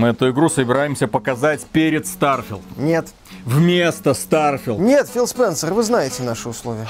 Мы эту игру собираемся показать перед Starfield. Нет. Вместо Starfield. Нет, Фил Спенсер, вы знаете наши условия.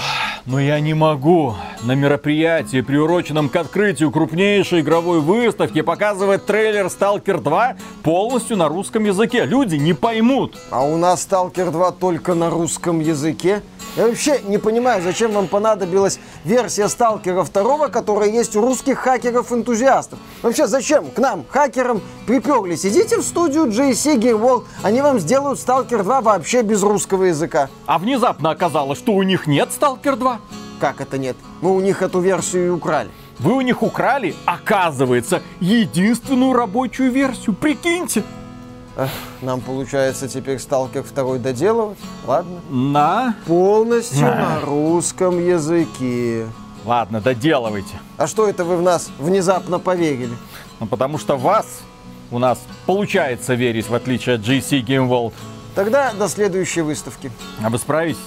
Но я не могу на мероприятии, приуроченном к открытию крупнейшей игровой выставки, показывать трейлер Stalker 2 полностью на русском языке. Люди не поймут. А у нас Stalker 2 только на русском языке. Я вообще не понимаю, зачем вам понадобилась версия Сталкера 2, которая есть у русских хакеров-энтузиастов. Вообще, зачем к нам, хакерам, приперлись? Идите в студию JC World, они вам сделают Сталкер 2 вообще без русского языка. А внезапно оказалось, что у них нет Сталкер 2. Как это нет? Мы у них эту версию и украли. Вы у них украли, оказывается, единственную рабочую версию. Прикиньте. Нам получается теперь Сталкер 2 доделывать? Ладно. На. Полностью на русском языке. Ладно, доделывайте. А что это вы в нас внезапно поверили? Ну, потому что вас у нас получается верить, в отличие от GC Game World. Тогда до следующей выставки. А вы справитесь?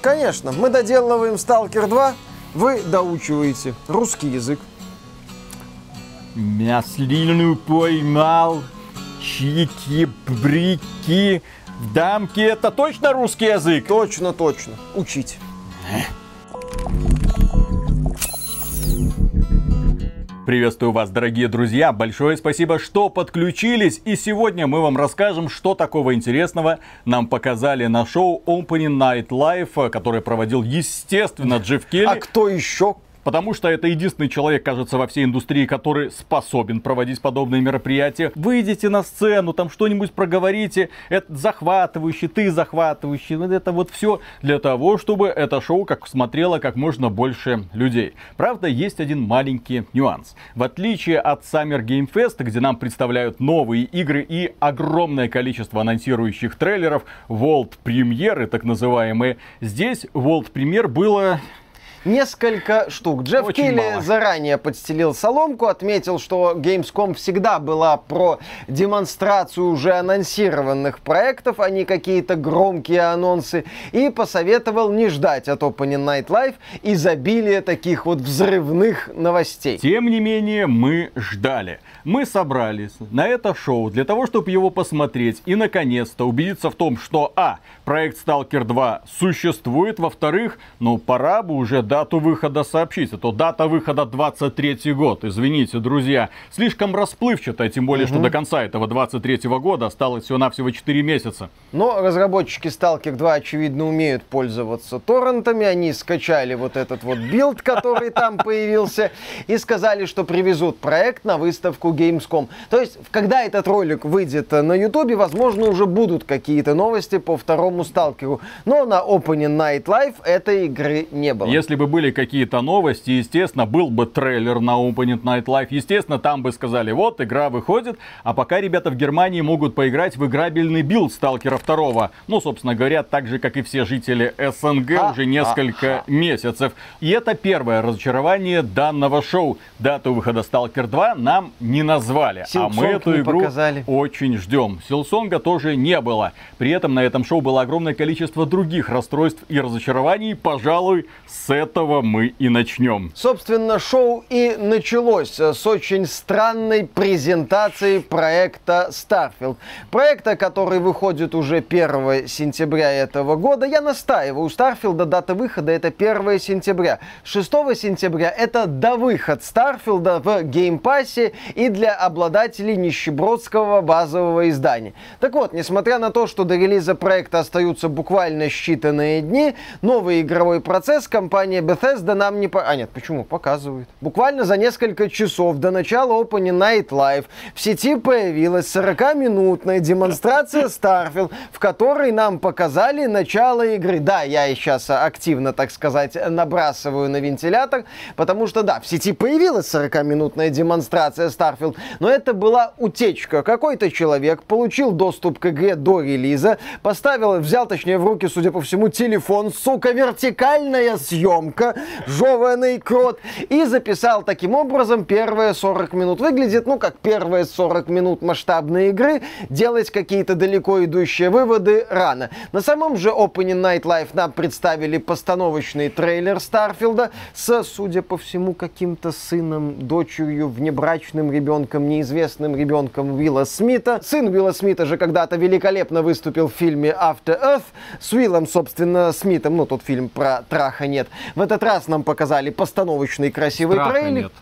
Конечно, мы доделываем Сталкер 2, вы доучиваете русский язык. Мяслину поймал, чики-брики, в дамке. Это точно русский язык? Точно, точно. Учить. Приветствую вас, дорогие друзья. Большое спасибо, что подключились. И сегодня мы вам расскажем, что такого интересного нам показали на шоу Opening Night Live, который проводил, естественно, Джефф Келли. А кто еще? Потому что это единственный человек, кажется, во всей индустрии, который способен проводить подобные мероприятия. Выйдите на сцену, там что-нибудь проговорите, это захватывающий, ты захватывающий. Вот это вот все для того, чтобы это шоу как смотрело как можно больше людей. Правда, есть один маленький нюанс. В отличие от Summer Game Fest, где нам представляют новые игры и огромное количество анонсирующих трейлеров, World премьеры так называемые, здесь World премьер было Несколько штук. Джефф Очень Келли мало. заранее подстелил соломку, отметил, что Gamescom всегда была про демонстрацию уже анонсированных проектов, а не какие-то громкие анонсы, и посоветовал не ждать от Opening Night Live изобилия таких вот взрывных новостей. Тем не менее, мы ждали. Мы собрались на это шоу для того, чтобы его посмотреть и, наконец-то, убедиться в том, что, а, проект Stalker 2 существует, во-вторых, ну, пора бы уже дату выхода сообщить. А то дата выхода 23 год, извините, друзья, слишком расплывчатая, тем более, что до конца этого 23 года осталось всего-навсего 4 месяца. Но разработчики Stalker 2, очевидно, умеют пользоваться торрентами. Они скачали вот этот вот билд, который там появился, и сказали, что привезут проект на выставку Gamescom. То есть, когда этот ролик выйдет на Ютубе, возможно, уже будут какие-то новости по второму Сталкеру. Но на Opening Night Live этой игры не было. Если бы были какие-то новости, естественно, был бы трейлер на Opening Night Live, естественно, там бы сказали, вот, игра выходит, а пока ребята в Германии могут поиграть в играбельный билд Сталкера 2. Ну, собственно говоря, так же, как и все жители СНГ А, уже несколько месяцев. И это первое разочарование данного шоу. Дату выхода Сталкер 2 нам не назвали, а Silksong мы эту не игру показали. очень ждем. Silksong а тоже не было. При этом на этом шоу было огромное количество других расстройств и разочарований. Пожалуй, с этого мы и начнем. Собственно, шоу и началось с очень странной презентации проекта Starfield. Проекта, который выходит уже 1 сентября этого года. Я настаиваю, у Starfield дата выхода это 1 сентября. 6 сентября это до выход Starfield в Game Pass е и для обладателей нищебродского базового издания. Так вот, несмотря на то, что до релиза проекта остаются буквально считанные дни, новый игровой процесс компания Bethesda нам не... По... А нет, почему? Показывает. Буквально за несколько часов до начала Opening Night Live в сети появилась 40-минутная демонстрация Starfield, в которой нам показали начало игры. Да, я сейчас активно, так сказать, набрасываю на вентилятор, потому что, да, в сети появилась 40-минутная демонстрация Starfield, но это была утечка. Какой-то человек получил доступ к игре до релиза, поставил, взял, точнее, в руки, судя по всему, телефон, сука, вертикальная съемка, жеванный крот, и записал таким образом первые 40 минут. Выглядит, ну, как первые 40 минут масштабной игры, делать какие-то далеко идущие выводы рано. На самом же Opening Night Live нам представили постановочный трейлер Старфилда с, судя по всему, каким-то сыном, дочерью, внебрачным ребенком, неизвестным ребенком Уилла Смита. Сын Уилла Смита же когда-то великолепно выступил в фильме After Earth с Уиллом, собственно, Смитом. Ну, тот фильм про траха нет. В этот раз нам показали постановочный красивый Страха трейлер. нет.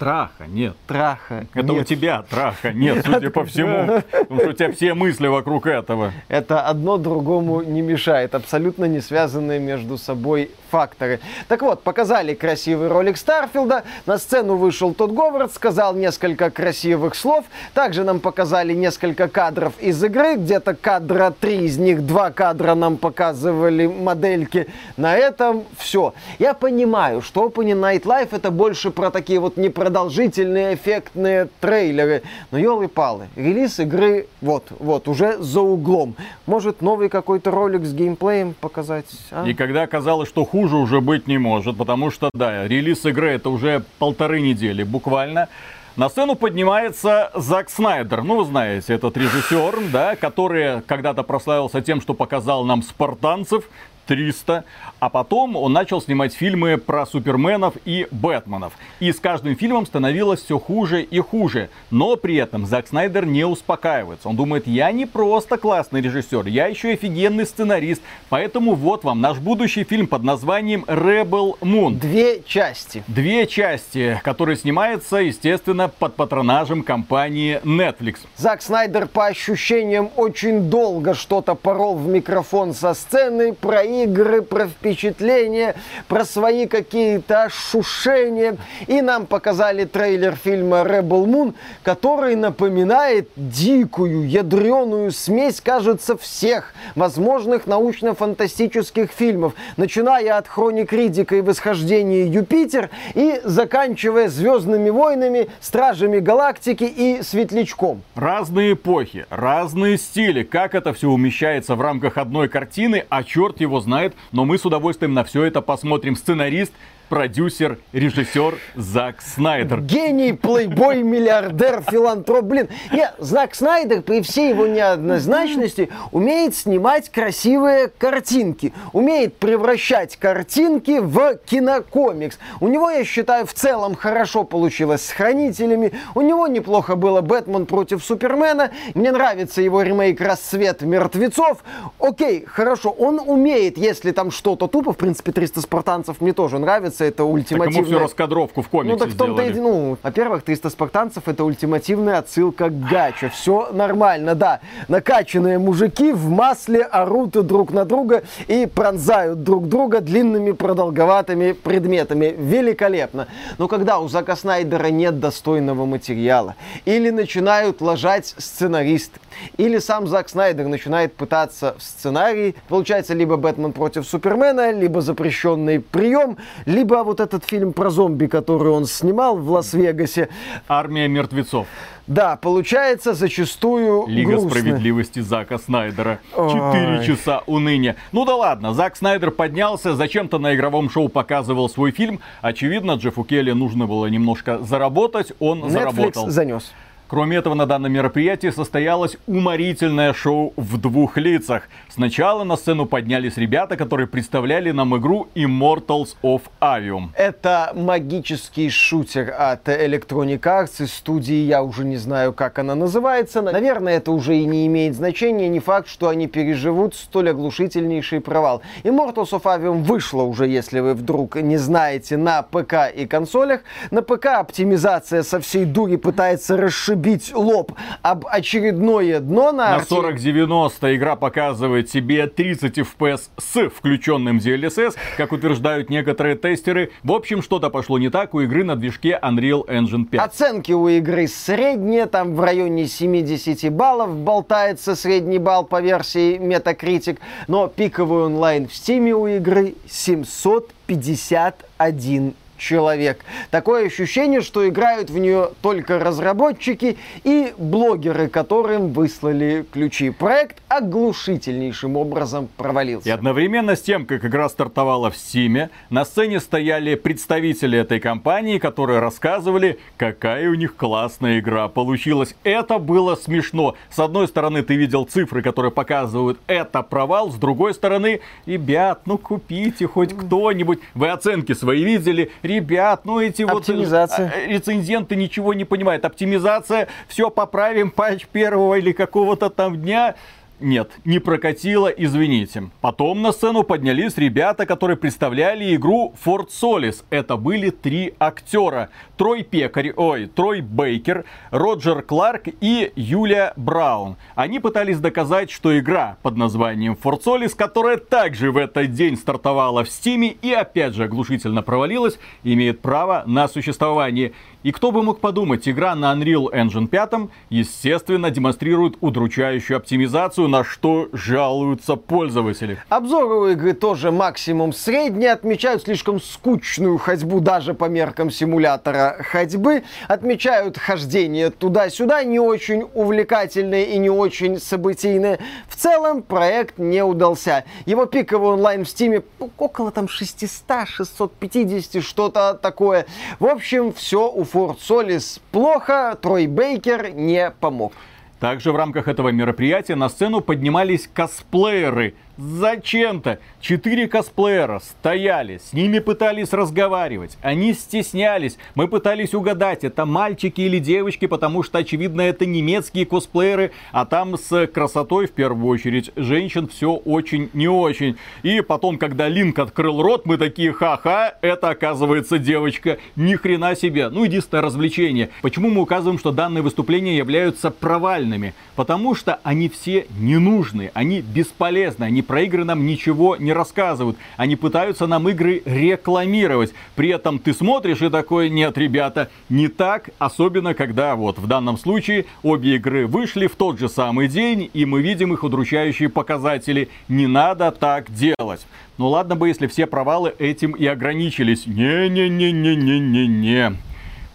Страха нет. Траха. Это нет. у тебя траха нет, судя по всему. Потому что у тебя все мысли вокруг этого. Это одно другому не мешает. Абсолютно не связанные между собой факторы. Так вот, показали красивый ролик Старфилда. На сцену вышел тот Говард, сказал несколько красивых слов. Также нам показали несколько кадров из игры. Где-то кадра три, из них два кадра нам показывали модельки. На этом все. Я понимаю, что Opening Night Live это больше про такие вот непродолжительные эффектные трейлеры. Но елы-палы, релиз игры вот, вот, уже за углом. Может новый какой-то ролик с геймплеем показать? а? И когда оказалось, что хуже уже быть не может, потому что, да, релиз игры это уже полторы недели буквально. На сцену поднимается Зак Снайдер. Ну, вы знаете, этот режиссер, да, который когда-то прославился тем, что показал нам «Спартанцев», 300, а потом он начал снимать фильмы про суперменов и бэтменов. И с каждым фильмом становилось все хуже и хуже. Но при этом Зак Снайдер не успокаивается. Он думает, я не просто классный режиссер, я еще офигенный сценарист. Поэтому вот вам наш будущий фильм под названием Rebel Moon. Две части. Две части, которые снимаются, естественно, под патронажем компании Netflix. Зак Снайдер по ощущениям очень долго что-то порол в микрофон со сцены про игры, про впечатления, про свои какие-то ошушения. И нам показали трейлер фильма Rebel Moon, который напоминает дикую, ядреную смесь, кажется, всех возможных научно-фантастических фильмов. Начиная от Хроник Ридика и Восхождения Юпитер и заканчивая Звездными войнами, Стражами Галактики и Светлячком. Разные эпохи, разные стили. Как это все умещается в рамках одной картины, а черт его знает. Но мы с удовольствием на все это посмотрим. Сценарист, продюсер, режиссер Зак Снайдер. Гений, плейбой, миллиардер, филантроп. Блин, я, Зак Снайдер при всей его неоднозначности умеет снимать красивые картинки. Умеет превращать картинки в кинокомикс. У него, я считаю, в целом хорошо получилось с Хранителями. У него неплохо было Бэтмен против Супермена. Мне нравится его ремейк «Рассвет мертвецов». Окей, хорошо, он умеет, если там что-то тупо, в принципе, 300 спартанцев мне тоже нравится, это Так ему ультимативная... всю раскадровку в комиксе Ну так в том-то и... Ну, во-первых, 300 спартанцев это ультимативная отсылка к гача. Все нормально, да. Накачанные мужики в масле орут друг на друга и пронзают друг друга длинными продолговатыми предметами. Великолепно. Но когда у Зака Снайдера нет достойного материала, или начинают ложать сценаристы, или сам Зак Снайдер начинает пытаться в сценарии, получается либо Бэтмен против Супермена, либо запрещенный прием, либо вот этот фильм про зомби, который он снимал в Лас-Вегасе. Армия мертвецов. Да, получается зачастую Лига грустно. справедливости Зака Снайдера. Четыре часа уныния. Ну да ладно, Зак Снайдер поднялся, зачем-то на игровом шоу показывал свой фильм. Очевидно, Джеффу Келли нужно было немножко заработать, он Netflix заработал. занес. Кроме этого, на данном мероприятии состоялось уморительное шоу в двух лицах. Сначала на сцену поднялись ребята, которые представляли нам игру Immortals of Avium. Это магический шутер от Electronic Arts из студии, я уже не знаю, как она называется. Наверное, это уже и не имеет значения. Не факт, что они переживут столь оглушительнейший провал. Immortals of Avium вышло уже, если вы вдруг не знаете, на ПК и консолях. На ПК оптимизация со всей дури пытается расшибить лоб об очередное дно на, На арте- 4090 игра показывает себе 30 FPS с включенным DLSS, как утверждают некоторые тестеры. В общем, что-то пошло не так у игры на движке Unreal Engine 5. Оценки у игры средние, там в районе 70 баллов болтается средний балл по версии Metacritic, но пиковый онлайн в Steam у игры 751 человек. Такое ощущение, что играют в нее только разработчики и блогеры, которым выслали ключи. Проект оглушительнейшим образом провалился. И одновременно с тем, как игра стартовала в Steam, на сцене стояли представители этой компании, которые рассказывали, какая у них классная игра получилась. Это было смешно. С одной стороны, ты видел цифры, которые показывают, это провал. С другой стороны, ребят, ну купите хоть кто-нибудь. Вы оценки свои видели. Ребят, ну эти вот э, рецензенты ничего не понимают. Оптимизация, все поправим, патч первого или какого-то там дня. Нет, не прокатило, извините. Потом на сцену поднялись ребята, которые представляли игру Fort Solis. Это были три актера. Трой Пекарь, ой, Трой Бейкер, Роджер Кларк и Юлия Браун. Они пытались доказать, что игра под названием Fort Solis, которая также в этот день стартовала в Стиме и опять же оглушительно провалилась, имеет право на существование. И кто бы мог подумать, игра на Unreal Engine 5, естественно, демонстрирует удручающую оптимизацию, на что жалуются пользователи. Обзоры игры тоже максимум средние, отмечают слишком скучную ходьбу даже по меркам симулятора ходьбы, отмечают хождение туда-сюда, не очень увлекательное и не очень событийное. В целом проект не удался. Его пиковый онлайн в стиме около там 600, 650, что-то такое. В общем, все у Форд Солис плохо, Трой Бейкер не помог. Также в рамках этого мероприятия на сцену поднимались косплееры Зачем-то четыре косплеера стояли, с ними пытались разговаривать, они стеснялись, мы пытались угадать, это мальчики или девочки, потому что, очевидно, это немецкие косплееры, а там с красотой, в первую очередь, женщин все очень не очень. И потом, когда Линк открыл рот, мы такие, ха-ха, это оказывается девочка, ни хрена себе. Ну, единственное развлечение. Почему мы указываем, что данные выступления являются провальными? Потому что они все не нужны, они бесполезны, они про игры нам ничего не рассказывают. Они пытаются нам игры рекламировать. При этом ты смотришь и такой, нет, ребята, не так. Особенно, когда вот в данном случае обе игры вышли в тот же самый день, и мы видим их удручающие показатели. Не надо так делать. Ну ладно бы, если все провалы этим и ограничились. Не-не-не-не-не-не-не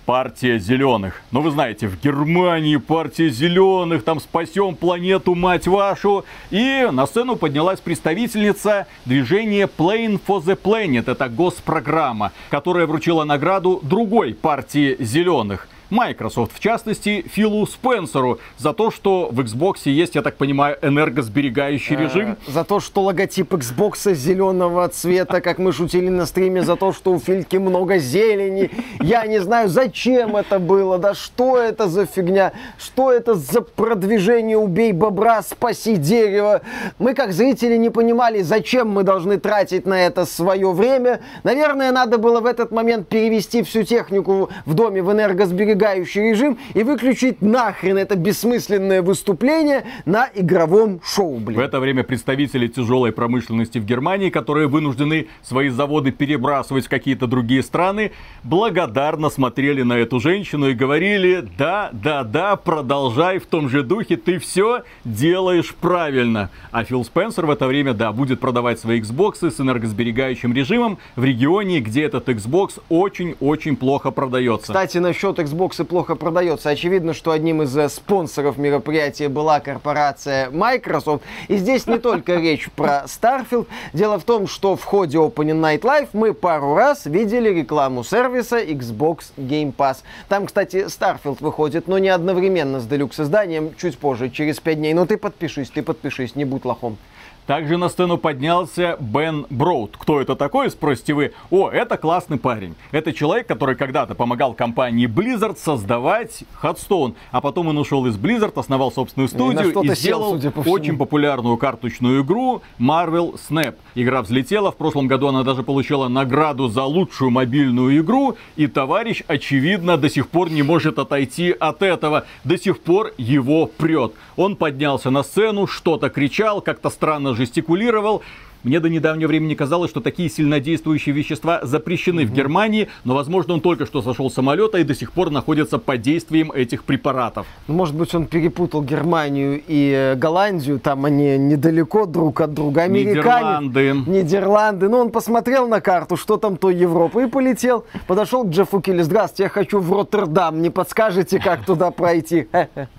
партия зеленых. Ну, вы знаете, в Германии партия зеленых, там спасем планету, мать вашу. И на сцену поднялась представительница движения Plane for the Planet. Это госпрограмма, которая вручила награду другой партии зеленых. Microsoft, в частности, Филу Спенсеру, за то, что в Xbox есть, я так понимаю, энергосберегающий э, режим. За то, что логотип Xbox зеленого цвета, как мы шутили на стриме, за то, что у Фильки много зелени. Я не знаю, зачем это было, да что это за фигня, что это за продвижение «Убей бобра, спаси дерево». Мы, как зрители, не понимали, зачем мы должны тратить на это свое время. Наверное, надо было в этот момент перевести всю технику в доме в энергосберегающий сжигающий режим и выключить нахрен это бессмысленное выступление на игровом шоу, блин. В это время представители тяжелой промышленности в Германии, которые вынуждены свои заводы перебрасывать в какие-то другие страны, благодарно смотрели на эту женщину и говорили, да, да, да, продолжай в том же духе, ты все делаешь правильно. А Фил Спенсер в это время, да, будет продавать свои Xbox с энергосберегающим режимом в регионе, где этот Xbox очень-очень плохо продается. Кстати, насчет Xbox Xbox плохо продается. Очевидно, что одним из э, спонсоров мероприятия была корпорация Microsoft. И здесь не только речь про Starfield. Дело в том, что в ходе Opening Night Live мы пару раз видели рекламу сервиса Xbox Game Pass. Там, кстати, Starfield выходит, но не одновременно с Deluxe изданием, чуть позже, через 5 дней. Но ты подпишись, ты подпишись, не будь лохом. Также на сцену поднялся Бен Броуд. Кто это такой, спросите вы? О, это классный парень. Это человек, который когда-то помогал компании Blizzard создавать Hearthstone. А потом он ушел из Blizzard, основал собственную студию и, и сделал сел, по очень популярную карточную игру Marvel Snap. Игра взлетела. В прошлом году она даже получила награду за лучшую мобильную игру. И товарищ, очевидно, до сих пор не может отойти от этого. До сих пор его прет. Он поднялся на сцену, что-то кричал, как-то странно жестикулировал. Мне до недавнего времени казалось, что такие сильнодействующие вещества запрещены mm-hmm. в Германии, но, возможно, он только что сошел с самолета и до сих пор находится под действием этих препаратов. Ну, может быть, он перепутал Германию и э, Голландию, там они недалеко друг от друга. Американе, Нидерланды. Нидерланды. Ну, он посмотрел на карту, что там то Европа, и полетел. Подошел к Джеффу Килли. Здравствуйте, я хочу в Роттердам. Не подскажете, как туда пройти?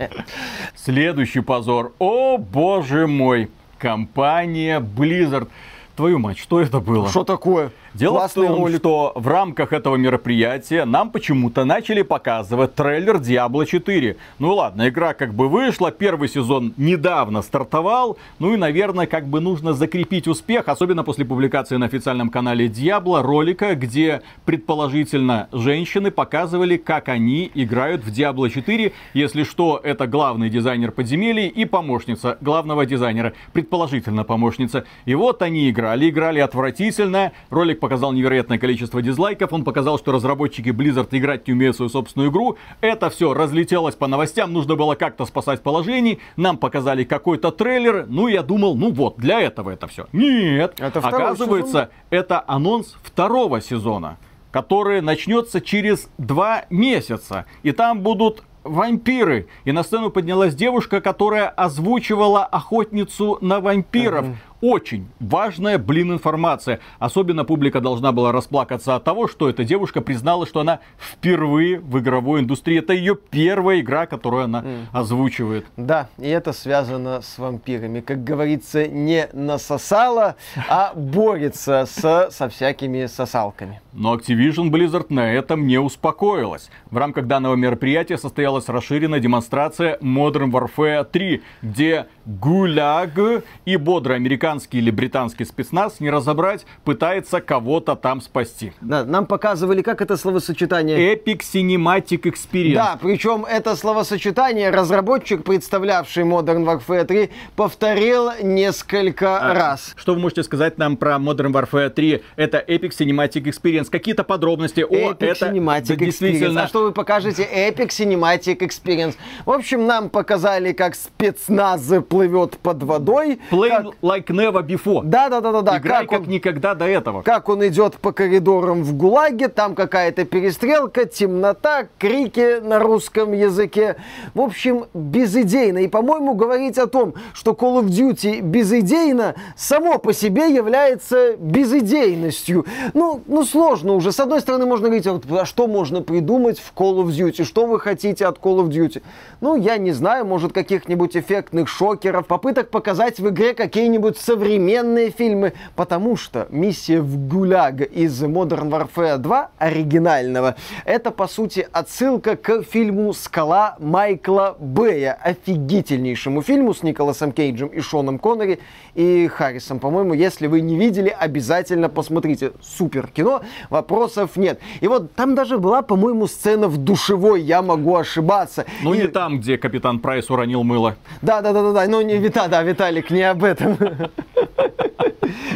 Следующий позор. О, боже мой. Компания Blizzard. Твою мать, что это было? Что такое? Дело в том, ролик. что в рамках этого мероприятия нам почему-то начали показывать трейлер Diablo 4. Ну ладно, игра как бы вышла, первый сезон недавно стартовал, ну и, наверное, как бы нужно закрепить успех, особенно после публикации на официальном канале Diablo ролика, где предположительно женщины показывали, как они играют в Diablo 4. Если что, это главный дизайнер подземелий и помощница главного дизайнера, предположительно помощница. И вот они играли, играли отвратительно, ролик показал невероятное количество дизлайков, он показал, что разработчики Blizzard играть не умеют свою собственную игру. Это все разлетелось по новостям, нужно было как-то спасать положение. Нам показали какой-то трейлер, ну я думал, ну вот, для этого это все. Нет, это оказывается, сезон? это анонс второго сезона который начнется через два месяца. И там будут вампиры. И на сцену поднялась девушка, которая озвучивала охотницу на вампиров. Uh-huh очень важная, блин, информация. Особенно публика должна была расплакаться от того, что эта девушка признала, что она впервые в игровой индустрии. Это ее первая игра, которую она mm. озвучивает. Да, и это связано с вампирами. Как говорится, не насосала, а борется с, со всякими сосалками. Но Activision Blizzard на этом не успокоилась. В рамках данного мероприятия состоялась расширенная демонстрация Modern Warfare 3, где гуляг и бодрый американский или британский спецназ, не разобрать, пытается кого-то там спасти. Да, нам показывали, как это словосочетание... Epic Cinematic Experience. Да, причем это словосочетание разработчик, представлявший Modern Warfare 3, повторил несколько а, раз. Что вы можете сказать нам про Modern Warfare 3? Это Epic Cinematic Experience. Какие-то подробности? О, Epic это Cinematic действительно... Experience. А что вы покажете? Epic Cinematic Experience. В общем, нам показали, как спецназ плывет под водой. Play как... like never before. Да, да, да, да, да. Играй как, как он... никогда до этого. Как он идет по коридорам в ГУЛАГе, там какая-то перестрелка, темнота, крики на русском языке. В общем, безыдейно. И, по-моему, говорить о том, что Call of Duty безыдейно, само по себе является безыдейностью. Ну, ну сложно уже. С одной стороны, можно говорить, а что можно придумать в Call of Duty? Что вы хотите от Call of Duty? Ну, я не знаю, может, каких-нибудь эффектных шокеров, попыток показать в игре какие-нибудь современные фильмы, потому что миссия в ГУЛЯГ из Modern Warfare 2 оригинального, это по сути отсылка к фильму «Скала» Майкла Бэя, офигительнейшему фильму с Николасом Кейджем и Шоном Коннери и Харрисом. По-моему, если вы не видели, обязательно посмотрите. Супер кино, вопросов нет. И вот там даже была, по-моему, сцена в душевой, я могу ошибаться. Ну и... не там, где капитан Прайс уронил мыло. Да, да, да, да, да. Ну не Вита, да, Виталик, не об этом.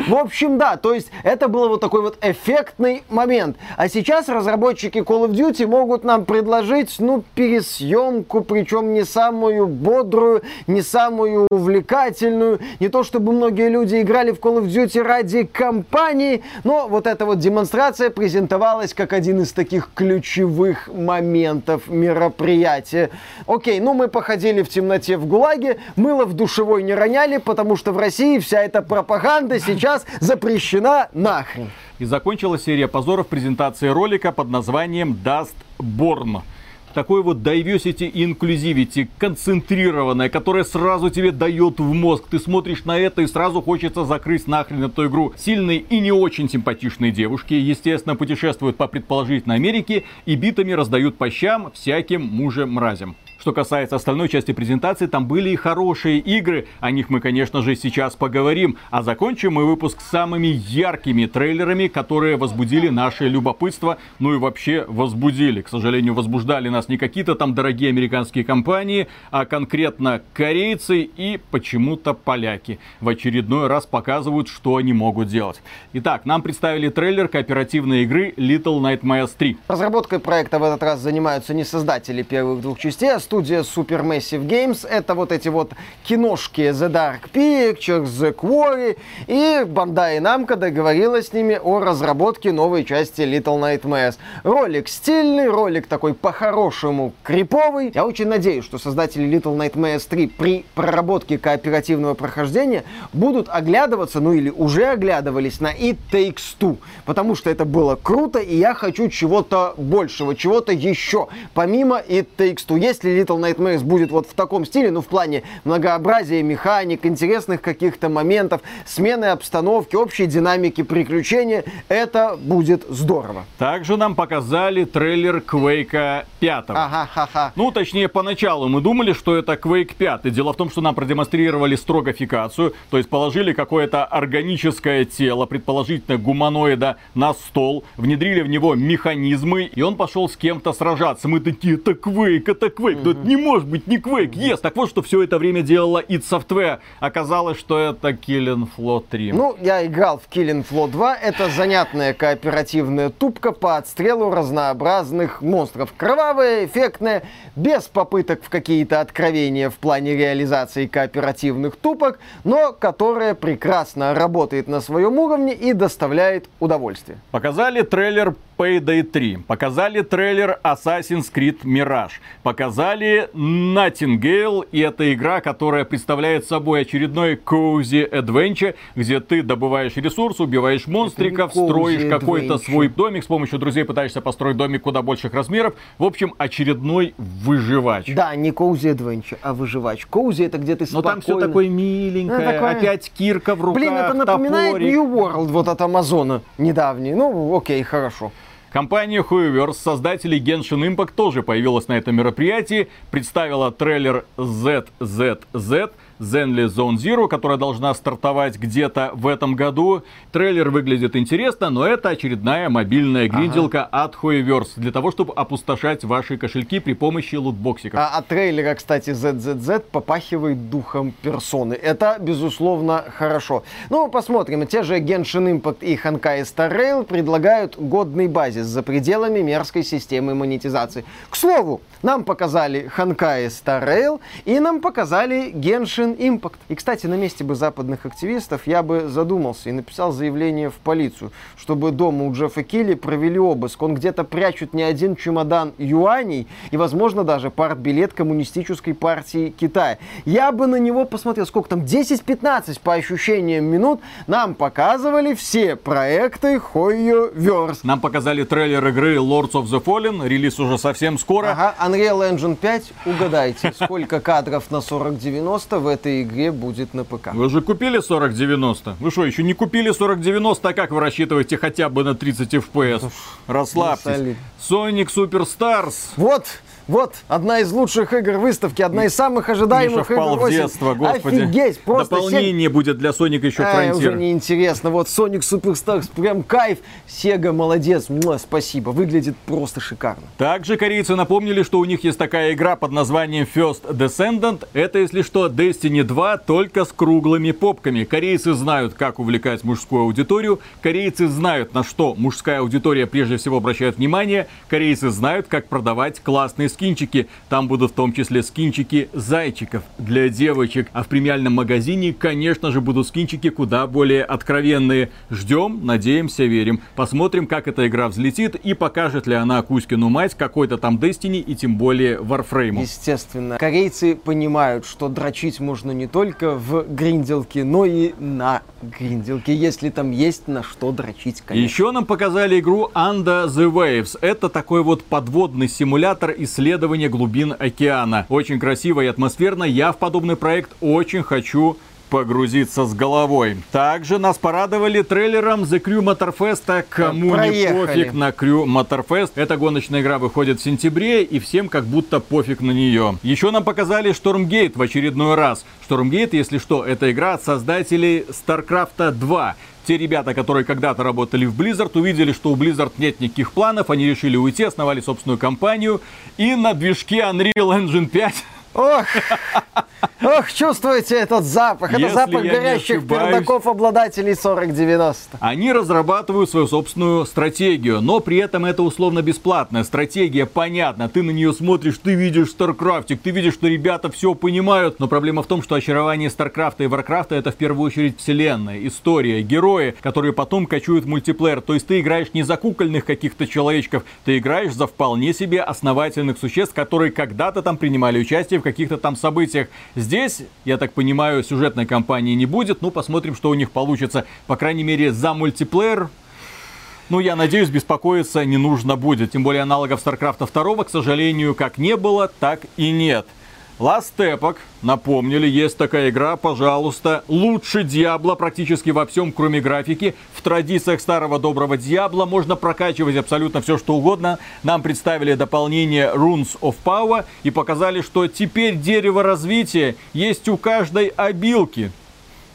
В общем, да, то есть это был вот такой вот эффектный момент. А сейчас разработчики Call of Duty могут нам предложить, ну, пересъемку, причем не самую бодрую, не самую увлекательную. Не то чтобы многие люди играли в Call of Duty ради кампании, но вот эта вот демонстрация презентовалась как один из таких ключевых моментов мероприятия. Окей, ну мы походили в темноте в ГУЛАГе, мыло в душевой не роняли, потому что в России вся эта пропаганда сейчас запрещена нахрен. И закончилась серия позоров презентации ролика под названием Dust Born такой вот diversity и inclusivity, концентрированное, которое сразу тебе дает в мозг. Ты смотришь на это и сразу хочется закрыть нахрен эту игру. Сильные и не очень симпатичные девушки, естественно, путешествуют по предположительной Америке и битами раздают по щам всяким мужем-мразям. Что касается остальной части презентации, там были и хорошие игры. О них мы, конечно же, сейчас поговорим. А закончим мы выпуск самыми яркими трейлерами, которые возбудили наше любопытство. Ну и вообще возбудили. К сожалению, возбуждали нас не какие-то там дорогие американские компании, а конкретно корейцы и почему-то поляки. В очередной раз показывают, что они могут делать. Итак, нам представили трейлер кооперативной игры Little Nightmares 3. Разработкой проекта в этот раз занимаются не создатели первых двух частей, а студия Supermassive Games. Это вот эти вот киношки The Dark Pictures, The Quarry. И Bandai Namco договорилась с ними о разработке новой части Little Nightmares. Ролик стильный, ролик такой по-хорошему криповый. Я очень надеюсь, что создатели Little Nightmares 3 при проработке кооперативного прохождения будут оглядываться, ну или уже оглядывались на It Takes Two. Потому что это было круто, и я хочу чего-то большего, чего-то еще. Помимо It Takes Two. Если Little Nightmares будет вот в таком стиле, ну в плане многообразия механик, интересных каких-то моментов, смены обстановки, общей динамики приключения, это будет здорово. Также нам показали трейлер Quake 5. Ага, ха-ха. Ну, точнее, поначалу мы думали, что это Quake 5. Дело в том, что нам продемонстрировали строгофикацию, то есть положили какое-то органическое тело, предположительно гуманоида, на стол, внедрили в него механизмы, и он пошел с кем-то сражаться. Мы такие, это Quake, это Quake, это не может быть не Quake, yes. Так вот, что все это время делала id Software. Оказалось, что это Killing Floor 3. Ну, я играл в Killing Floor 2. Это занятная кооперативная тупка по отстрелу разнообразных монстров. Кровавая, эффектная, без попыток в какие-то откровения в плане реализации кооперативных тупок, но которая прекрасно работает на своем уровне и доставляет удовольствие. Показали трейлер Payday 3, показали трейлер Assassin's Creed Mirage, показали Nightingale, и это игра, которая представляет собой очередной cozy adventure, где ты добываешь ресурсы, убиваешь монстриков, строишь какой-то свой домик, с помощью друзей пытаешься построить домик куда больших размеров. В общем, очередной выживач. Да, не cozy adventure, а выживач. Cozy это где ты Но спокойно... там все такое миленькое, Ну, такое- опять кирка в руках, Блин, это напоминает топорик. New World вот от Амазона недавний. Ну, окей, хорошо. Компания Huiverse, создатели Genshin Impact, тоже появилась на этом мероприятии, представила трейлер ZZZ, Zenly Zone Zero, которая должна стартовать где-то в этом году. Трейлер выглядит интересно, но это очередная мобильная гринделка от Huiverse для того, чтобы опустошать ваши кошельки при помощи лутбоксиков. А от трейлера, кстати, ZZZ попахивает духом персоны. Это, безусловно, хорошо. Ну, посмотрим. Те же Genshin Impact и Honkai Star Rail предлагают годный базис за пределами мерзкой системы монетизации. К слову, нам показали Honkai Star Rail и нам показали Genshin Impact. И, кстати, на месте бы западных активистов я бы задумался и написал заявление в полицию, чтобы дома у Джеффа Килли провели обыск. Он где-то прячут не один чемодан юаней и, возможно, даже партбилет коммунистической партии Китая. Я бы на него посмотрел, сколько там, 10-15 по ощущениям минут нам показывали все проекты Хойо Верс. Нам показали трейлер игры Lords of the Fallen, релиз уже совсем скоро. Ага, Unreal Engine 5, угадайте, сколько кадров на 4090 в этой игре будет на ПК. Вы же купили 4090? Вы что, еще не купили 4090, а как вы рассчитываете хотя бы на 30 FPS? Расслабьтесь. солидно. Sonic Superstars. Вот, вот, одна из лучших игр выставки, одна из самых Миша ожидаемых впал игр в детство, господи. Офигеть, просто Дополнение будет для Соника еще Ай, уже Frontier. неинтересно. Вот Sonic Superstars, прям кайф. Сега молодец, Муа, спасибо. Выглядит просто шикарно. Также корейцы напомнили, что у них есть такая игра под названием First Descendant. Это, если что, Destiny 2, только с круглыми попками. Корейцы знают, как увлекать мужскую аудиторию. Корейцы знают, на что мужская аудитория прежде всего обращает внимание. Корейцы знают, как продавать классные скинчики. Там будут в том числе скинчики зайчиков для девочек. А в премиальном магазине, конечно же, будут скинчики куда более откровенные. Ждем, надеемся, верим. Посмотрим, как эта игра взлетит и покажет ли она Кузькину мать какой-то там Destiny и тем более Warframe. Естественно. Корейцы понимают, что дрочить можно не только в гринделке, но и на гринделке, если там есть на что дрочить, конечно. Еще нам показали игру Under the Waves. Это такой вот подводный симулятор исследования глубин океана. Очень красиво и атмосферно. Я в подобный проект очень хочу погрузиться с головой. Также нас порадовали трейлером The Crew Motorfest. Кому не Проехали. пофиг на Crew Motorfest. Эта гоночная игра выходит в сентябре, и всем как будто пофиг на нее. Еще нам показали Stormgate в очередной раз. Stormgate, если что, это игра от создателей StarCraft 2. Те ребята, которые когда-то работали в Blizzard, увидели, что у Blizzard нет никаких планов, они решили уйти, основали собственную компанию, и на движке Unreal Engine 5 Ох, Ох, чувствуете этот запах? Это Если запах горящих ошибаюсь- пердаков обладателей 4090. Они разрабатывают свою собственную стратегию, но при этом это условно бесплатная стратегия, понятно, ты на нее смотришь, ты видишь StarCraft, ты видишь, что ребята все понимают, но проблема в том, что очарование StarCraft и Warcraft это в первую очередь вселенная, история, герои, которые потом качуют в мультиплеер, то есть ты играешь не за кукольных каких-то человечков, ты играешь за вполне себе основательных существ, которые когда-то там принимали участие в каких-то там событиях. Здесь, я так понимаю, сюжетной кампании не будет, ну посмотрим, что у них получится. По крайней мере, за мультиплеер ну, я надеюсь, беспокоиться не нужно будет. Тем более аналогов StarCraft 2, к сожалению, как не было, так и нет. Epoch, напомнили, есть такая игра, пожалуйста, лучше Диабло практически во всем, кроме графики. В традициях старого доброго Диабло можно прокачивать абсолютно все, что угодно. Нам представили дополнение Runes of Power и показали, что теперь дерево развития есть у каждой обилки.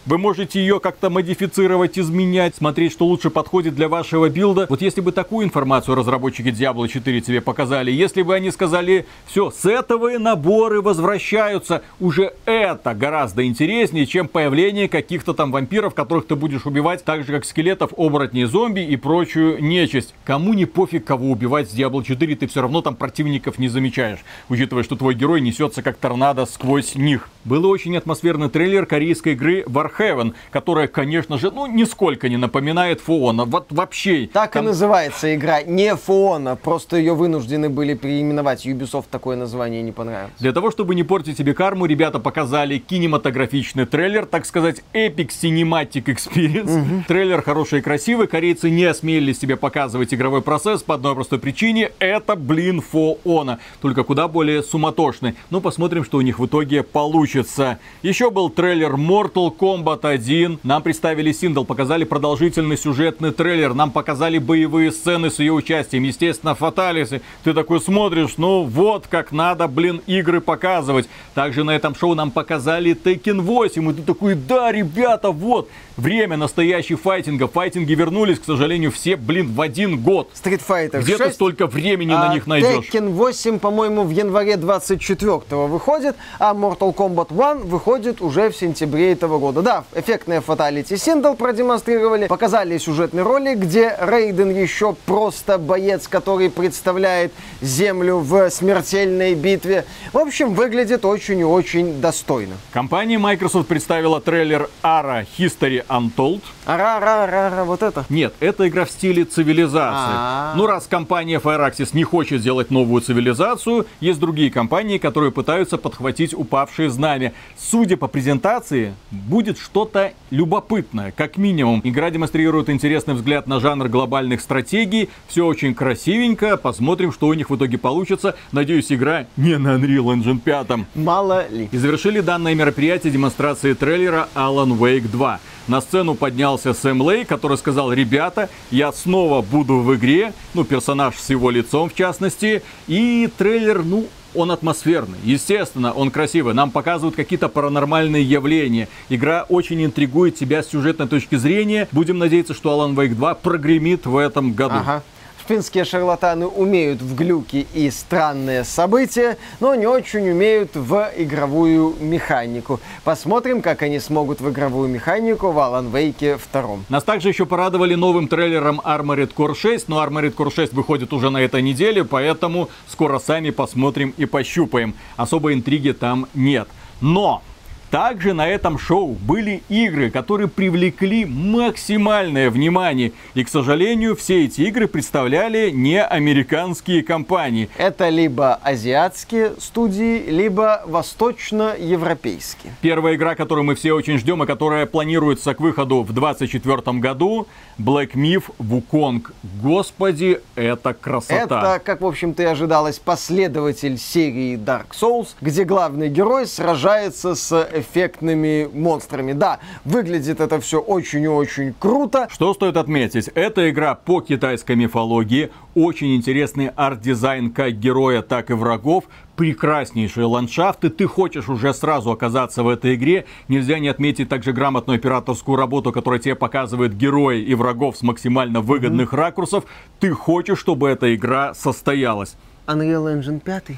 Вы можете ее как-то модифицировать, изменять, смотреть, что лучше подходит для вашего билда. Вот если бы такую информацию разработчики Diablo 4 тебе показали, если бы они сказали, все, сетовые наборы возвращаются, уже это гораздо интереснее, чем появление каких-то там вампиров, которых ты будешь убивать, так же как скелетов, оборотней, зомби и прочую нечисть. Кому не пофиг, кого убивать с Diablo 4, ты все равно там противников не замечаешь, учитывая, что твой герой несется как торнадо сквозь них. Был очень атмосферный трейлер корейской игры Warhaven, которая, конечно же, ну, нисколько не напоминает Фоона. Вот вообще. Так Там- и называется игра. Не Фуона. Просто ее вынуждены были переименовать. Ubisoft такое название не понравилось. Для того, чтобы не портить себе карму, ребята показали кинематографичный трейлер, так сказать, Epic Cinematic Experience. Трейлер хороший и красивый. Корейцы не осмелились себе показывать игровой процесс по одной простой причине. Это, блин, Фоона. Только куда более суматошный. Ну, посмотрим, что у них в итоге получится. Еще был трейлер Mortal Kombat 1. Нам представили сингл, показали продолжительный сюжетный трейлер. Нам показали боевые сцены с ее участием. Естественно, фаталисы. Ты такой смотришь, ну вот как надо, блин, игры показывать. Также на этом шоу нам показали Tekken 8. И ты такой, да, ребята, вот. Время настоящих файтингов. Файтинги вернулись, к сожалению, все, блин, в один год. Street Fighter Где ты 6. столько времени а на них найдешь? Tekken 8, по-моему, в январе 24 выходит, а Mortal Kombat 1 выходит уже в сентябре этого года. Да, эффектные фаталити сингл продемонстрировали, показали сюжетный ролик, где Рейден еще просто боец, который представляет Землю в смертельной битве. В общем, выглядит очень и очень достойно. Компания Microsoft представила трейлер Ara History Untold. Ара-ра-ра-ра, вот это. Нет, это игра в стиле цивилизации. А-а-а. Ну, раз компания Firaxis не хочет сделать новую цивилизацию, есть другие компании, которые пытаются подхватить упавшие знамя. Судя по презентации, будет что-то любопытное, как минимум. Игра демонстрирует интересный взгляд на жанр глобальных стратегий. Все очень красивенько. Посмотрим, что у них в итоге получится. Надеюсь, игра не на Unreal Engine 5. Мало ли. И завершили данное мероприятие демонстрации трейлера Alan Wake 2. На сцену поднялся Сэм Лей, который сказал, ребята, я снова буду в игре, ну, персонаж с его лицом в частности, и трейлер, ну, он атмосферный, естественно, он красивый. Нам показывают какие-то паранормальные явления. Игра очень интригует тебя с сюжетной точки зрения. Будем надеяться, что Alan Wake 2 прогремит в этом году. Ага. Финские шарлатаны умеют в глюки и странные события, но не очень умеют в игровую механику. Посмотрим, как они смогут в игровую механику в Alan Wake 2. Нас также еще порадовали новым трейлером Armored Core 6, но Armored Core 6 выходит уже на этой неделе, поэтому скоро сами посмотрим и пощупаем. Особой интриги там нет. Но также на этом шоу были игры, которые привлекли максимальное внимание. И, к сожалению, все эти игры представляли не американские компании. Это либо азиатские студии, либо восточно-европейские. Первая игра, которую мы все очень ждем и которая планируется к выходу в 2024 году, Black Myth Wukong. Господи, это красота. Это, как, в общем-то, и ожидалось, последователь серии Dark Souls, где главный герой сражается с эффектными монстрами. Да, выглядит это все очень и очень круто. Что стоит отметить? Это игра по китайской мифологии. Очень интересный арт-дизайн как героя, так и врагов. Прекраснейшие ландшафты. Ты хочешь уже сразу оказаться в этой игре. Нельзя не отметить также грамотную операторскую работу, которая тебе показывает героя и врагов с максимально выгодных ракурсов. Ты хочешь, чтобы эта игра состоялась. Unreal Engine 5.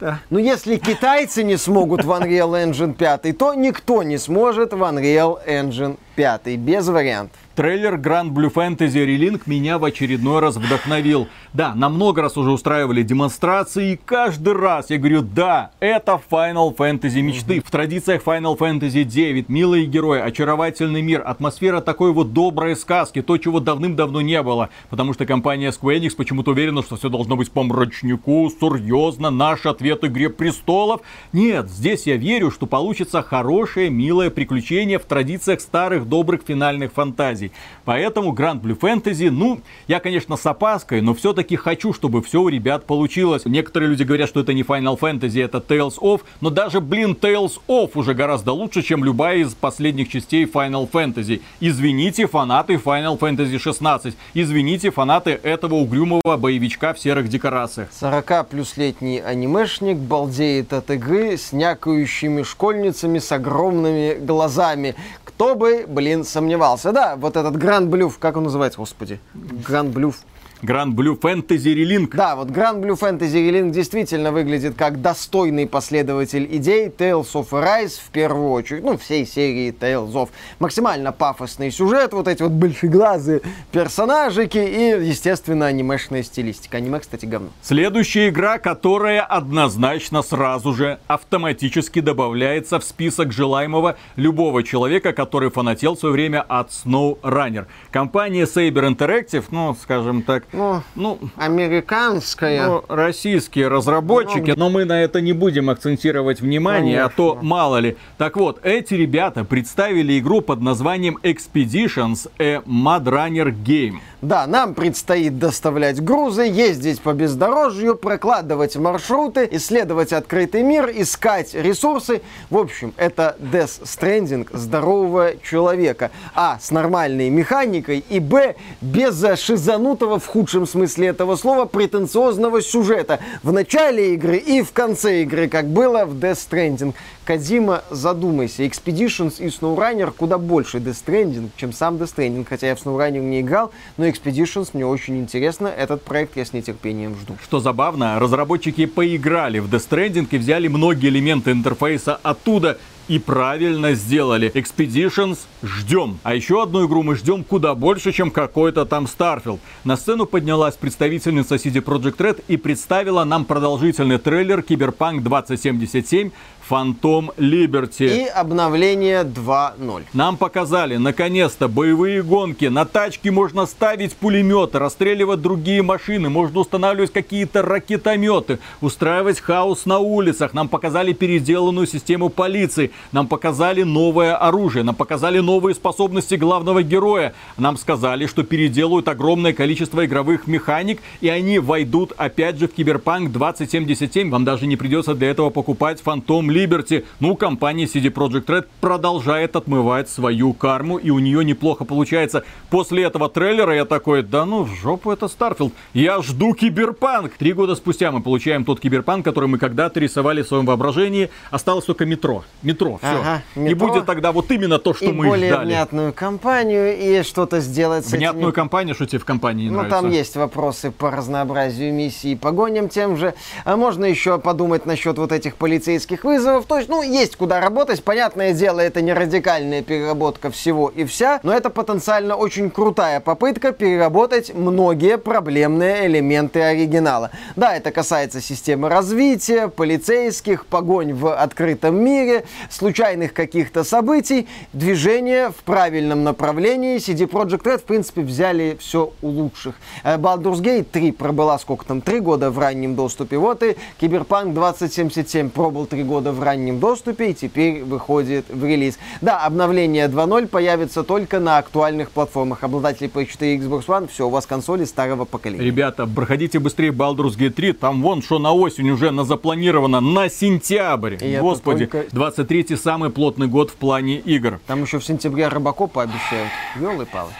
Да. Но если китайцы не смогут в Unreal Engine 5, то никто не сможет в Unreal Engine 5. Без вариантов. Трейлер Grand Blue Fantasy Relink меня в очередной раз вдохновил. Да, на много раз уже устраивали демонстрации, и каждый раз я говорю, да, это Final Fantasy мечты. В традициях Final Fantasy 9 милые герои, очаровательный мир, атмосфера такой вот доброй сказки, то, чего давным-давно не было. Потому что компания Square Enix почему-то уверена, что все должно быть по мрачнику, серьезно, наш ответ Игре Престолов. Нет, здесь я верю, что получится хорошее, милое приключение в традициях старых добрых финальных фантазий фэнтези. Поэтому Grand Blue Fantasy, ну, я, конечно, с опаской, но все-таки хочу, чтобы все у ребят получилось. Некоторые люди говорят, что это не Final Fantasy, это Tales of, но даже, блин, Tales of уже гораздо лучше, чем любая из последних частей Final Fantasy. Извините, фанаты Final Fantasy 16. Извините, фанаты этого угрюмого боевичка в серых декорациях. 40 плюс летний анимешник балдеет от игры с някающими школьницами с огромными глазами. Кто бы, блин, сомневался. Да, вот этот Гранд Блюф, как он называется, господи? Гранд Блюф. Grand Blue Fantasy Relink. Да, вот Grand Blue Fantasy Relink действительно выглядит как достойный последователь идей Tales of Arise в первую очередь. Ну, всей серии Tales of. Максимально пафосный сюжет, вот эти вот большеглазые персонажики и, естественно, анимешная стилистика. Аниме, кстати, говно. Следующая игра, которая однозначно сразу же автоматически добавляется в список желаемого любого человека, который фанател в свое время от SnowRunner. Компания Saber Interactive, ну, скажем так, ну, ну американская. Ну, российские разработчики, ну, но мы на это не будем акцентировать внимание, конечно. а то мало ли. Так вот, эти ребята представили игру под названием Expeditions A Mud Runner Game. Да, нам предстоит доставлять грузы, ездить по бездорожью, прокладывать маршруты, исследовать открытый мир, искать ресурсы. В общем, это Death Stranding здорового человека. А, с нормальной механикой, и Б, без шизанутого в худшем смысле этого слова претенциозного сюжета в начале игры и в конце игры, как было в Death Stranding. Кадима, задумайся, Expeditions и SnowRunner куда больше Death Stranding, чем сам Death Stranding, хотя я в SnowRunner не играл, но Expeditions мне очень интересно, этот проект я с нетерпением жду. Что забавно, разработчики поиграли в Death Stranding и взяли многие элементы интерфейса оттуда и правильно сделали. Expeditions ждем. А еще одну игру мы ждем куда больше, чем какой-то там Starfield. На сцену поднялась представительница CD Projekt Red и представила нам продолжительный трейлер Cyberpunk 2077 Phantom Liberty. И обновление 2.0. Нам показали, наконец-то, боевые гонки. На тачке можно ставить пулеметы, расстреливать другие машины, можно устанавливать какие-то ракетометы, устраивать хаос на улицах. Нам показали переделанную систему полиции, нам показали новое оружие, нам показали новые способности главного героя. Нам сказали, что переделают огромное количество игровых механик, и они войдут опять же в Киберпанк 2077. Вам даже не придется для этого покупать Phantom Liberty. Ну, компания CD Projekt Red продолжает отмывать свою карму, и у нее неплохо получается. После этого трейлера я такой, да ну в жопу это Starfield. Я жду Киберпанк. Три года спустя мы получаем тот Киберпанк, который мы когда-то рисовали в своем воображении. Осталось только метро. Метро, все. Ага, метро. И будет тогда вот именно то, что и мы более ждали. внятную компанию и что-то сделать Внятную этими... компанию, что тебе в компании не Ну, нравится? там есть вопросы по разнообразию миссий, погоням тем же. А можно еще подумать насчет вот этих полицейских вызовов вызовов. То ну, есть куда работать. Понятное дело, это не радикальная переработка всего и вся, но это потенциально очень крутая попытка переработать многие проблемные элементы оригинала. Да, это касается системы развития, полицейских, погонь в открытом мире, случайных каких-то событий, движения в правильном направлении. CD Projekt Red, в принципе, взяли все у лучших. Э, Baldur's Gate 3 пробыла сколько там, 3 года в раннем доступе. Вот и Cyberpunk 2077 пробыл 3 года в раннем доступе и теперь выходит в релиз. Да, обновление 2.0 появится только на актуальных платформах. Обладатели PS4 и Xbox One, все, у вас консоли старого поколения. Ребята, проходите быстрее Baldur's Gate 3, там вон что на осень уже на запланировано, на сентябрь. И Господи, только... 23-й самый плотный год в плане игр. Там еще в сентябре Робокопа обещают. Ёлы-палы.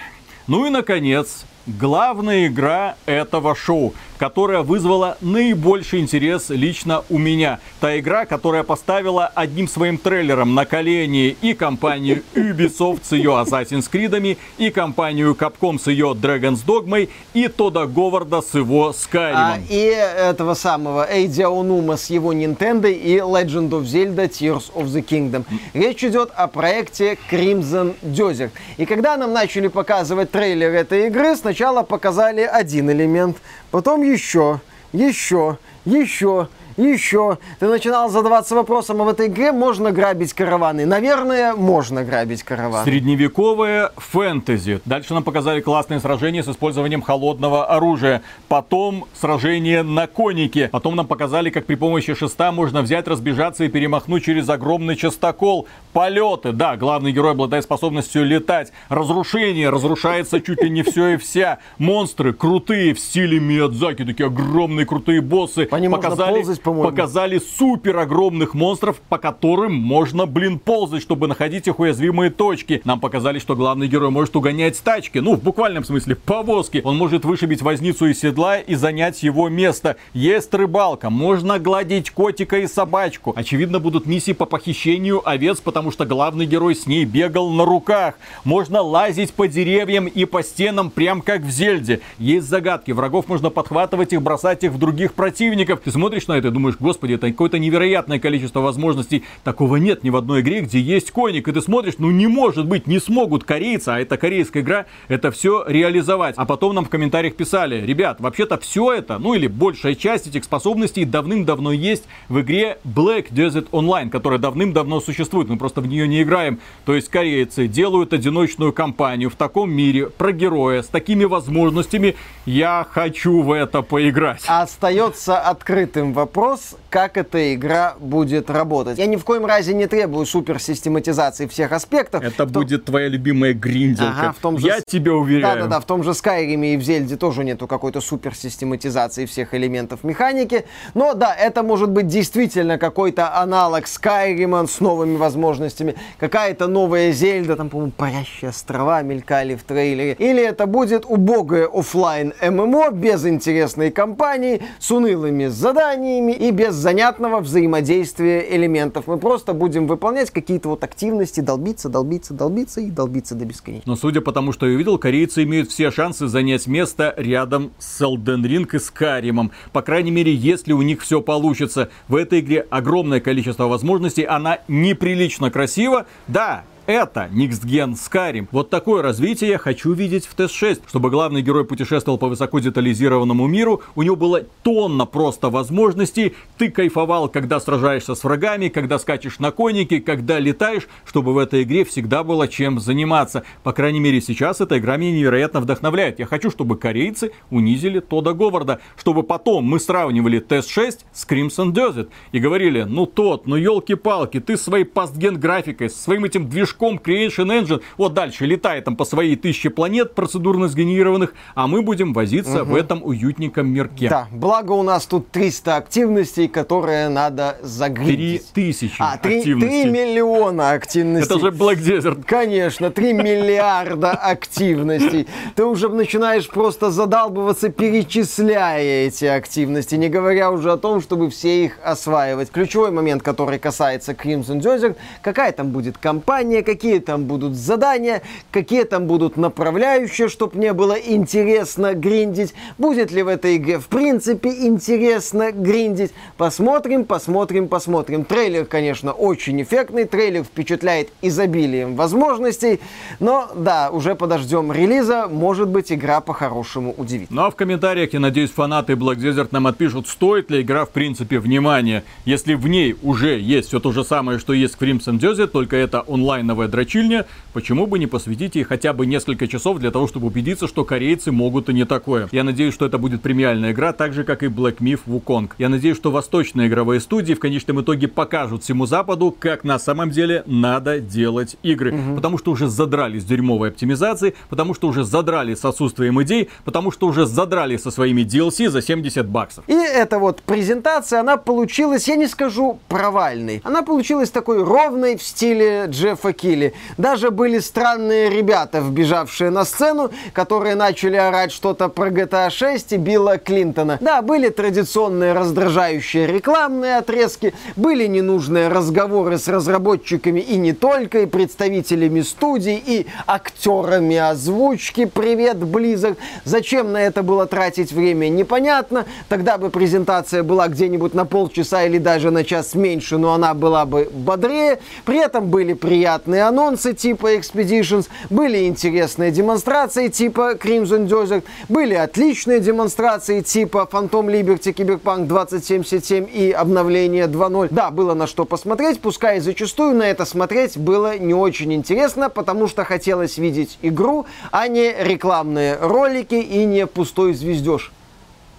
Ну и, наконец, главная игра этого шоу. Которая вызвала наибольший интерес лично у меня. Та игра, которая поставила одним своим трейлером на колени и компанию Ubisoft с ее Assassin's Creed, и компанию Capcom с ее Dragon's Dogma, и Тода Говарда с его Skyrim. А, и этого самого Эйди Аонума с его Nintendo и Legend of Zelda Tears of the Kingdom. Речь идет о проекте Crimson Desert. И когда нам начали показывать трейлер этой игры, сначала показали один элемент, потом еще, еще, еще, еще. Ты начинал задаваться вопросом, а в этой игре можно грабить караваны? Наверное, можно грабить караваны. Средневековое фэнтези. Дальше нам показали классные сражения с использованием холодного оружия. Потом сражение на конике. Потом нам показали, как при помощи шеста можно взять, разбежаться и перемахнуть через огромный частокол. Полеты. Да, главный герой обладает способностью летать. Разрушение. Разрушается чуть ли не все и вся. Монстры крутые в стиле Миядзаки. Такие огромные крутые боссы. По ним показали ползать по-моему. Показали супер огромных монстров, по которым можно, блин, ползать, чтобы находить их уязвимые точки. Нам показали, что главный герой может угонять тачки. Ну, в буквальном смысле, повозки. Он может вышибить возницу из седла и занять его место. Есть рыбалка. Можно гладить котика и собачку. Очевидно, будут миссии по похищению овец, потому что главный герой с ней бегал на руках. Можно лазить по деревьям и по стенам, прям как в Зельде. Есть загадки. Врагов можно подхватывать их, бросать их в других противников. Ты смотришь на это думаешь, господи, это какое-то невероятное количество возможностей. Такого нет ни в одной игре, где есть коник. И ты смотришь, ну не может быть, не смогут корейцы, а это корейская игра, это все реализовать. А потом нам в комментариях писали, ребят, вообще-то все это, ну или большая часть этих способностей давным-давно есть в игре Black Desert Online, которая давным-давно существует, мы просто в нее не играем. То есть корейцы делают одиночную кампанию в таком мире про героя с такими возможностями. Я хочу в это поиграть. Остается открытым вопрос вопрос, как эта игра будет работать. Я ни в коем разе не требую супер систематизации всех аспектов. Это в будет твоя любимая гринделка. Ага, в том же... Я тебе уверяю. Да-да-да, в том же Skyrim и в Зельде тоже нету какой-то супер систематизации всех элементов механики. Но да, это может быть действительно какой-то аналог Skyrim с новыми возможностями. Какая-то новая Зельда, там, по-моему, парящие острова мелькали в трейлере. Или это будет убогое офлайн ММО без интересной кампании, с унылыми заданиями и без занятного взаимодействия элементов. Мы просто будем выполнять какие-то вот активности, долбиться, долбиться, долбиться и долбиться до бесконечности. Но судя по тому, что я увидел, корейцы имеют все шансы занять место рядом с Elden Ring и Skyrim. По крайней мере, если у них все получится. В этой игре огромное количество возможностей, она неприлично красива. Да, это Next Gen Skyrim. Вот такое развитие я хочу видеть в TS6, чтобы главный герой путешествовал по высоко детализированному миру, у него было тонна просто возможностей, ты кайфовал, когда сражаешься с врагами, когда скачешь на конике, когда летаешь, чтобы в этой игре всегда было чем заниматься. По крайней мере сейчас эта игра меня невероятно вдохновляет. Я хочу, чтобы корейцы унизили Тода Говарда, чтобы потом мы сравнивали TS6 с Crimson Desert и говорили, ну тот, ну елки-палки, ты своей постген графикой, своим этим движком движком Creation Engine, вот дальше летает там по своей тысяче планет процедурно сгенерированных, а мы будем возиться угу. в этом уютненьком мирке. Да, благо у нас тут 300 активностей, которые надо загрузить. 3000 а, 3, активностей. 3 миллиона активностей. Это же Black Desert. Конечно, 3 миллиарда активностей. Ты уже начинаешь просто задалбываться, перечисляя эти активности, не говоря уже о том, чтобы все их осваивать. Ключевой момент, который касается Crimson Desert, какая там будет компания, какие там будут задания, какие там будут направляющие, чтобы мне было интересно гриндить. Будет ли в этой игре в принципе интересно гриндить. Посмотрим, посмотрим, посмотрим. Трейлер, конечно, очень эффектный. Трейлер впечатляет изобилием возможностей. Но да, уже подождем релиза. Может быть, игра по-хорошему удивит. Ну а в комментариях, я надеюсь, фанаты Black Desert нам отпишут, стоит ли игра в принципе внимания. Если в ней уже есть все то же самое, что есть в Crimson Desert, только это онлайн новая дрочильня, почему бы не посвятить ей хотя бы несколько часов для того, чтобы убедиться, что корейцы могут и не такое. Я надеюсь, что это будет премиальная игра, так же, как и Black Myth Wukong. Я надеюсь, что восточные игровые студии в конечном итоге покажут всему Западу, как на самом деле надо делать игры. Угу. Потому что уже задрали с дерьмовой оптимизацией, потому что уже задрали с отсутствием идей, потому что уже задрали со своими DLC за 70 баксов. И эта вот презентация, она получилась, я не скажу провальной, она получилась такой ровной в стиле Джеффа Килли. Даже были странные ребята, вбежавшие на сцену, которые начали орать что-то про GTA 6 и Билла Клинтона. Да, были традиционные раздражающие рекламные отрезки, были ненужные разговоры с разработчиками и не только, и представителями студий, и актерами озвучки «Привет, Близок». Зачем на это было тратить время, непонятно. Тогда бы презентация была где-нибудь на полчаса или даже на час меньше, но она была бы бодрее. При этом были приятные анонсы типа Expeditions, были интересные демонстрации типа Crimson Desert, были отличные демонстрации типа Phantom Liberty, Cyberpunk 2077 и обновление 2.0. Да, было на что посмотреть, пускай зачастую на это смотреть было не очень интересно, потому что хотелось видеть игру, а не рекламные ролики и не пустой звездеж.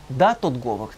Да, Тодд Говард.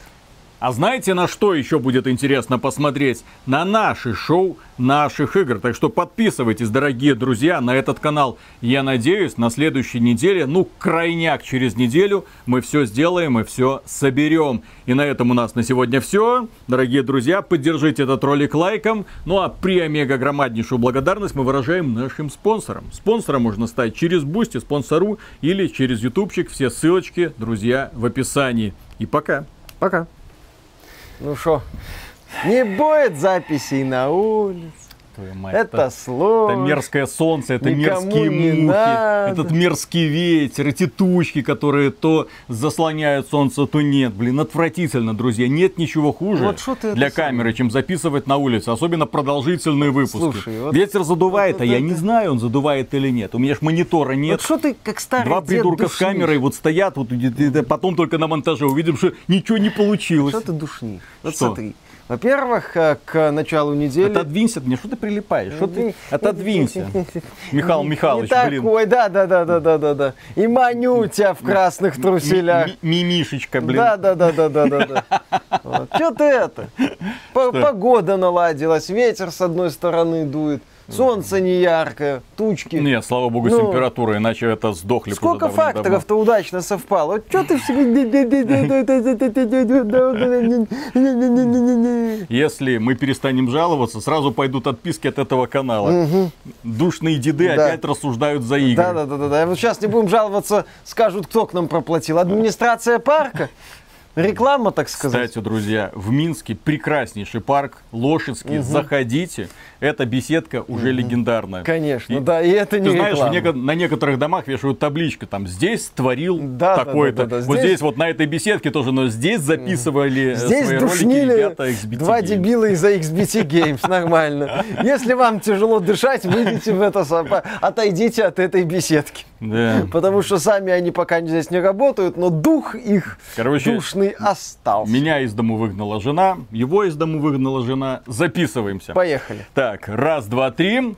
А знаете, на что еще будет интересно посмотреть? На наши шоу наших игр. Так что подписывайтесь, дорогие друзья, на этот канал. Я надеюсь, на следующей неделе, ну, крайняк через неделю, мы все сделаем и все соберем. И на этом у нас на сегодня все. Дорогие друзья, поддержите этот ролик лайком. Ну а преомегагромаднейшую благодарность мы выражаем нашим спонсорам. Спонсором можно стать через Boosty, спонсору или через ютубчик. Все ссылочки, друзья, в описании. И пока. Пока. Ну что, не будет записей на улице. Мать, это, это сложно. Это мерзкое солнце, это Никому мерзкие мухи, надо. этот мерзкий ветер, эти тучки, которые то заслоняют солнце, то нет. Блин, отвратительно, друзья. Нет ничего хуже вот для камеры, чем записывать на улице. Особенно продолжительные выпуски. Слушай, вот ветер задувает, вот, а вот я это... не знаю, он задувает или нет. У меня ж монитора нет. Вот что ты как старый Два придурка душнишь. с камерой вот стоят, вот, потом только на монтаже увидим, что ничего не получилось. Что ты душнишь? Вот что? смотри. Во-первых, э, к началу недели... Отодвинься, мне что ты прилипаешь? Что ты? Отодвинься. Михаил Михайлович, блин. такой, да, да, да, да, да, да, да. И маню тебя в красных труселях. Мимишечка, блин. Да, да, да, да, да, да. Что ты это? Погода наладилась, ветер с одной стороны дует. Солнце не яркое, тучки. Нет, слава богу, ну, температура, иначе это сдохли. Сколько факторов-то удачно совпало. Вот что ты Если мы перестанем жаловаться, сразу пойдут отписки от этого канала. Угу. Душные деды да. опять рассуждают за игры. Да, да, да, да. Вот сейчас не будем жаловаться, скажут, кто к нам проплатил. Администрация парка. Реклама, так сказать. Кстати, друзья, в Минске прекраснейший парк Лошадский. Угу. Заходите. Эта беседка уже угу. легендарная. Конечно, и, да, и это не Ты знаешь, неко- на некоторых домах вешают табличку, там, здесь творил да, такой-то. Да, да, да, да. Вот здесь... здесь вот на этой беседке тоже, но здесь записывали здесь свои душнили ролики ребята XBT два Games. дебила из-за XBT Games, нормально. Если вам тяжело дышать, выйдите в это, отойдите от этой беседки. Да. Потому что сами они пока здесь не работают, но дух их Короче, душный остался. Меня из дому выгнала жена, его из дому выгнала жена. Записываемся. Поехали. Так, раз, два, три.